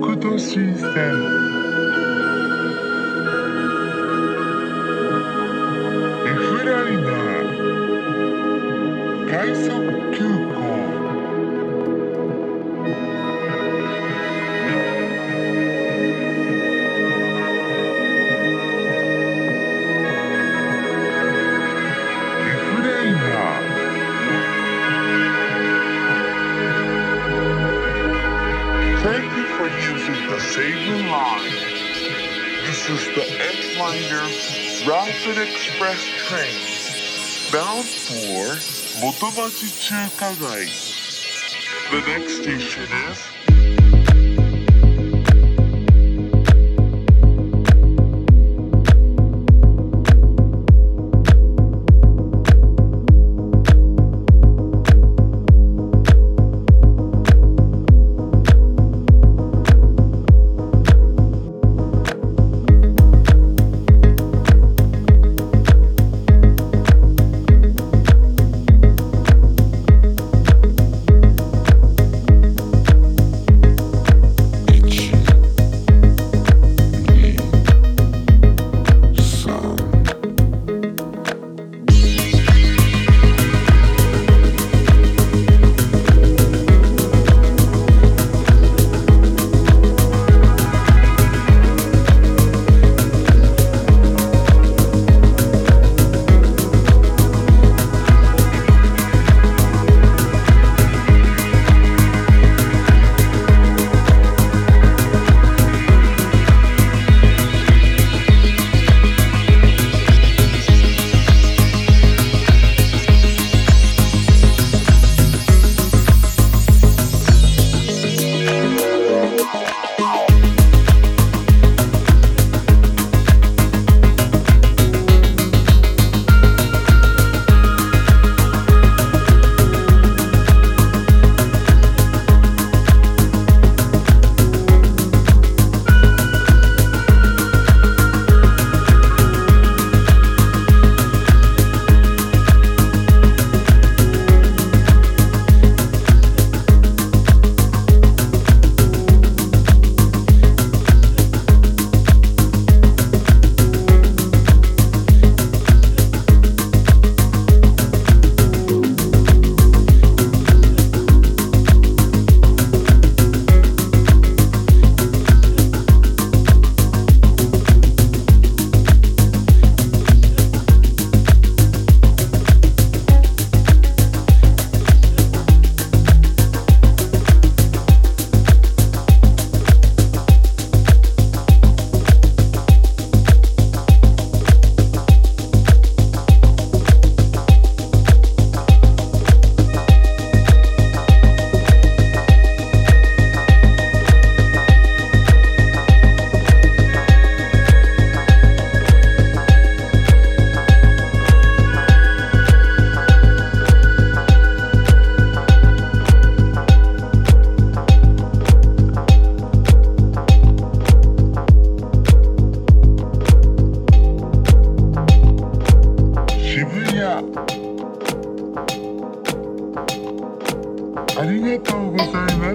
福都新線 express train bound for Motomachi Chuka The next station is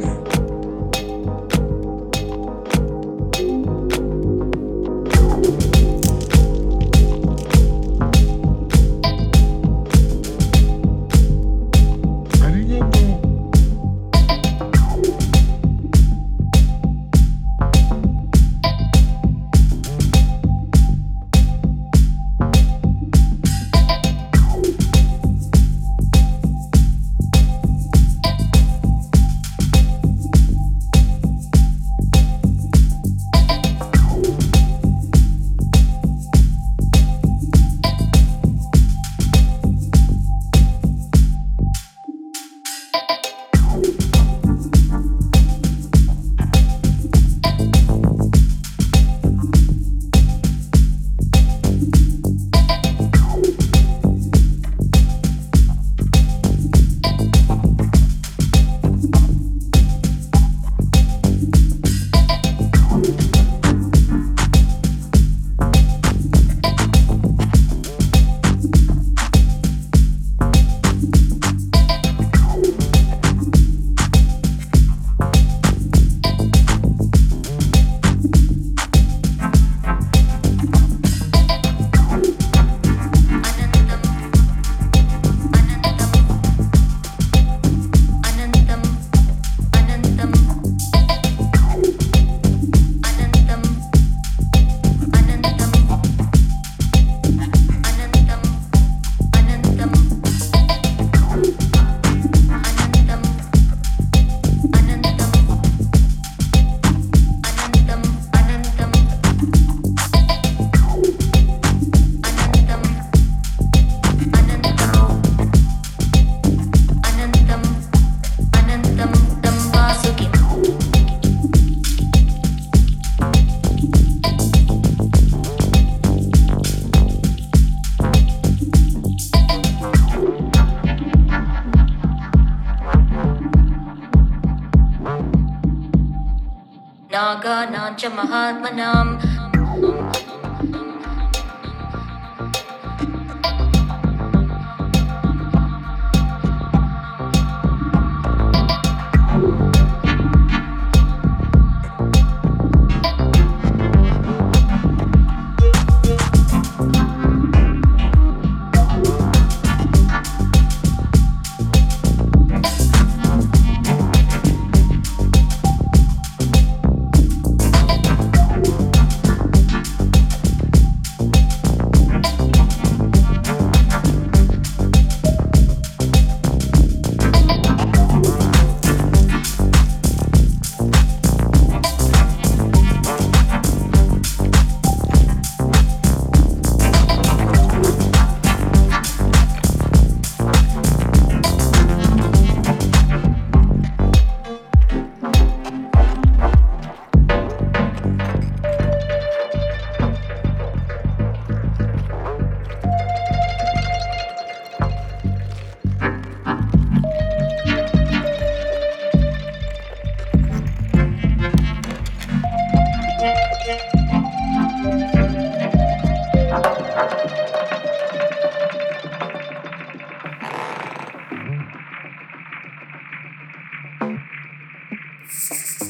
guys.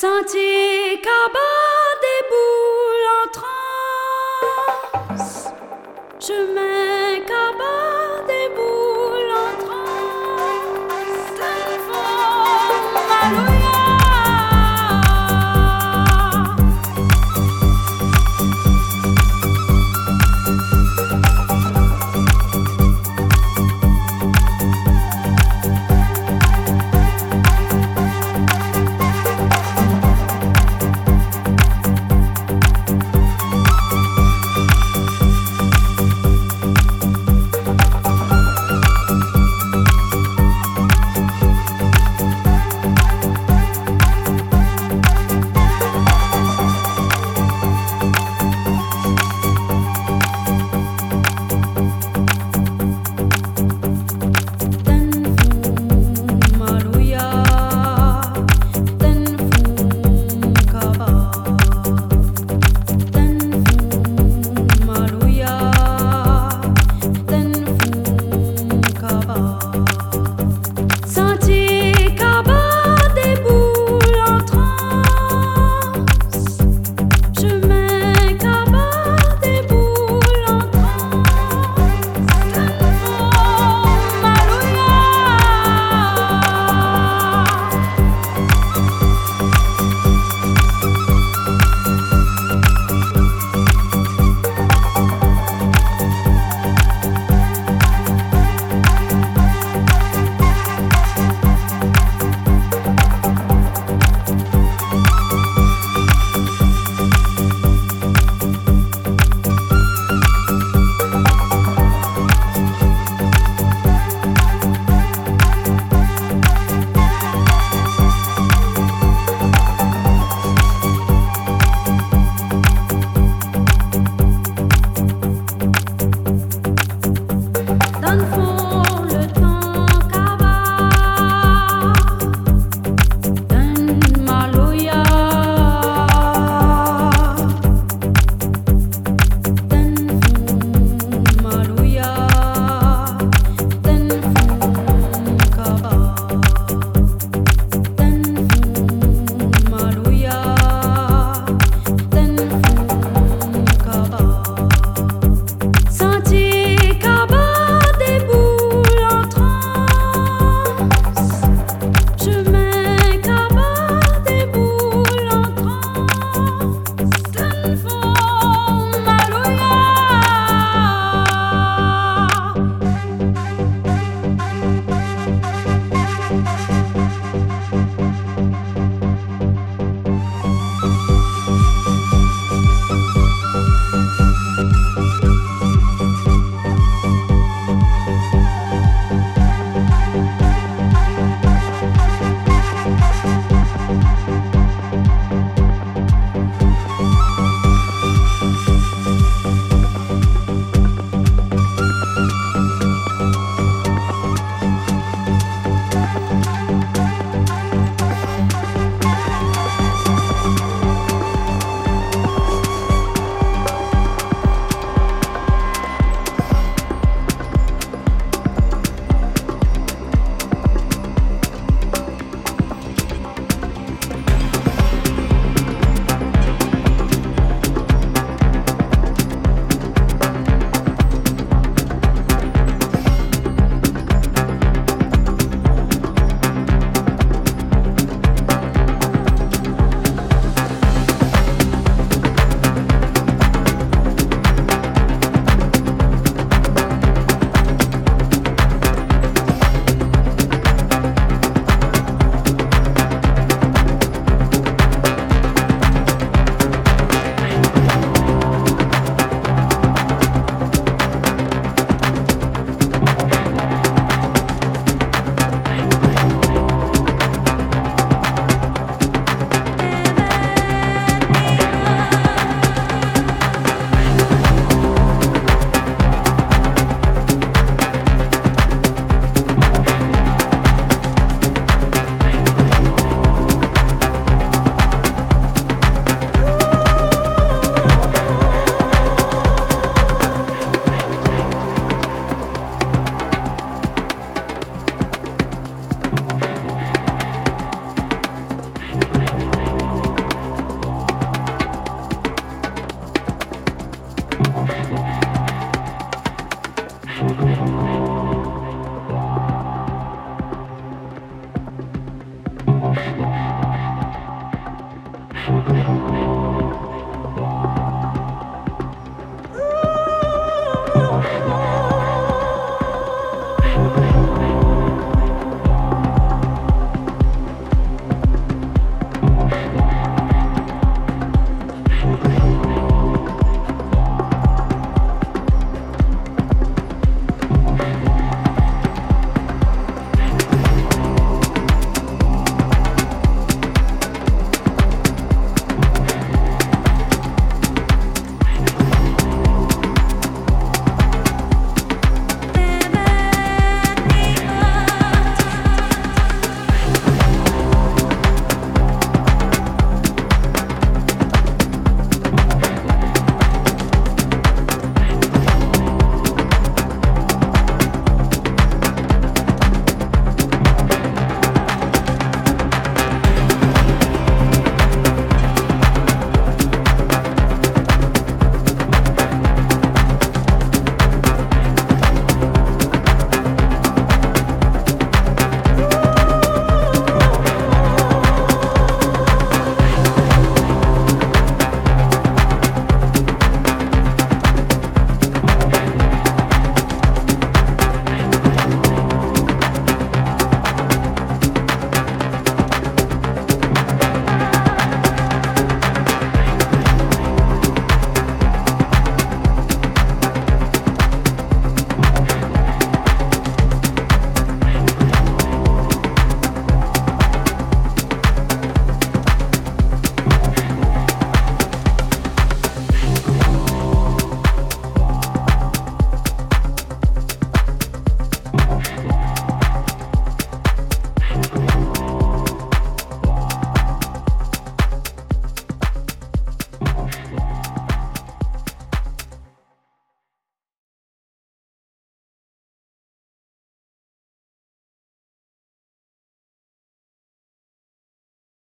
Sentier qu'en bas des boules en transe, chemin.